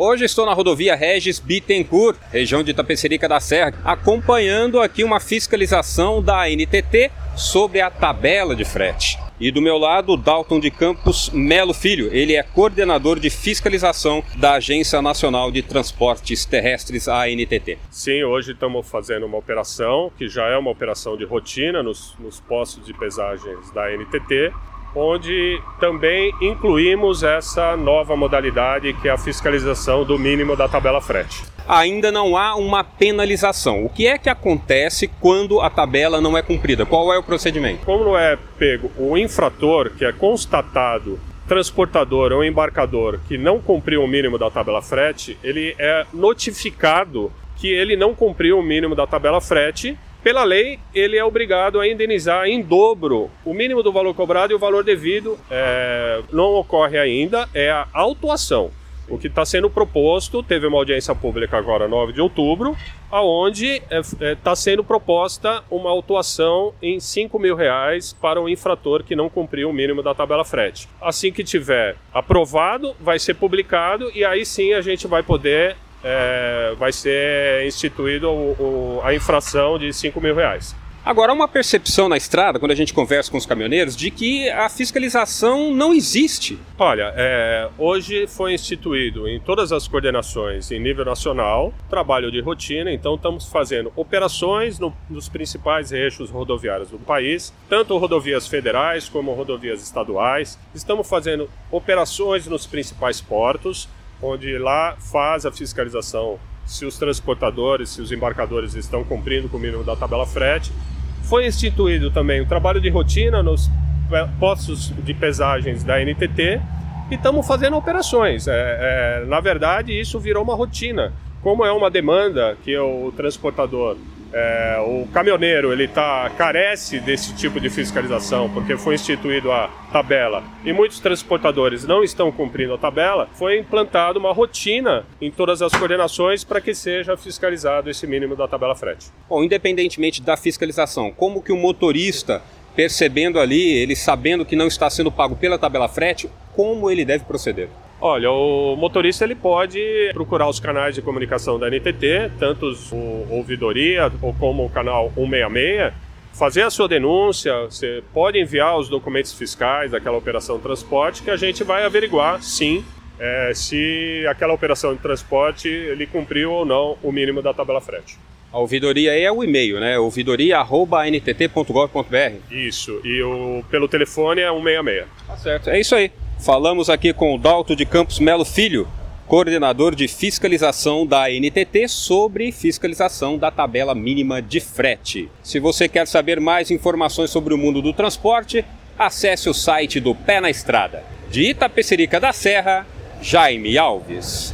Hoje estou na rodovia Regis Bittencourt, região de Itapecerica da Serra, acompanhando aqui uma fiscalização da NTT sobre a tabela de frete. E do meu lado, Dalton de Campos Melo Filho. Ele é coordenador de fiscalização da Agência Nacional de Transportes Terrestres, ANTT. Sim, hoje estamos fazendo uma operação que já é uma operação de rotina nos, nos postos de pesagens da ANTT, onde também incluímos essa nova modalidade que é a fiscalização do mínimo da tabela frete ainda não há uma penalização. O que é que acontece quando a tabela não é cumprida? Qual é o procedimento? Como não é pego o infrator, que é constatado transportador ou embarcador que não cumpriu o mínimo da tabela frete, ele é notificado que ele não cumpriu o mínimo da tabela frete. Pela lei, ele é obrigado a indenizar em dobro o mínimo do valor cobrado e o valor devido. É, não ocorre ainda, é a autuação. O que está sendo proposto, teve uma audiência pública agora, 9 de outubro, aonde está é, é, tá sendo proposta uma autuação em 5 mil reais para o infrator que não cumpriu o mínimo da tabela frete. Assim que tiver aprovado, vai ser publicado e aí sim a gente vai poder, é, vai ser instituído o, o, a infração de 5 mil reais. Agora, há uma percepção na estrada, quando a gente conversa com os caminhoneiros, de que a fiscalização não existe. Olha, é, hoje foi instituído em todas as coordenações em nível nacional trabalho de rotina, então estamos fazendo operações no, nos principais eixos rodoviários do país, tanto rodovias federais como rodovias estaduais. Estamos fazendo operações nos principais portos, onde lá faz a fiscalização se os transportadores, se os embarcadores estão cumprindo com o mínimo da tabela frete foi instituído também o trabalho de rotina nos postos de pesagens da NTT e estamos fazendo operações. É, é, na verdade, isso virou uma rotina. Como é uma demanda que o transportador é, o caminhoneiro ele tá carece desse tipo de fiscalização porque foi instituído a tabela e muitos transportadores não estão cumprindo a tabela, foi implantada uma rotina em todas as coordenações para que seja fiscalizado esse mínimo da tabela frete. Bom, independentemente da fiscalização, como que o motorista percebendo ali, ele sabendo que não está sendo pago pela tabela frete, como ele deve proceder? Olha, o motorista ele pode procurar os canais de comunicação da NTT, tanto o ouvidoria ou como o canal 166, fazer a sua denúncia, você pode enviar os documentos fiscais daquela operação de transporte que a gente vai averiguar, sim, é, se aquela operação de transporte ele cumpriu ou não o mínimo da tabela frete. A ouvidoria é o e-mail, né? ouvidoria.ntt.gov.br. Isso, e o, pelo telefone é 166. Tá certo, é isso aí. Falamos aqui com o Dalto de Campos Melo Filho, coordenador de fiscalização da NTT sobre fiscalização da tabela mínima de frete. Se você quer saber mais informações sobre o mundo do transporte, acesse o site do Pé na Estrada. De Itapecerica da Serra, Jaime Alves.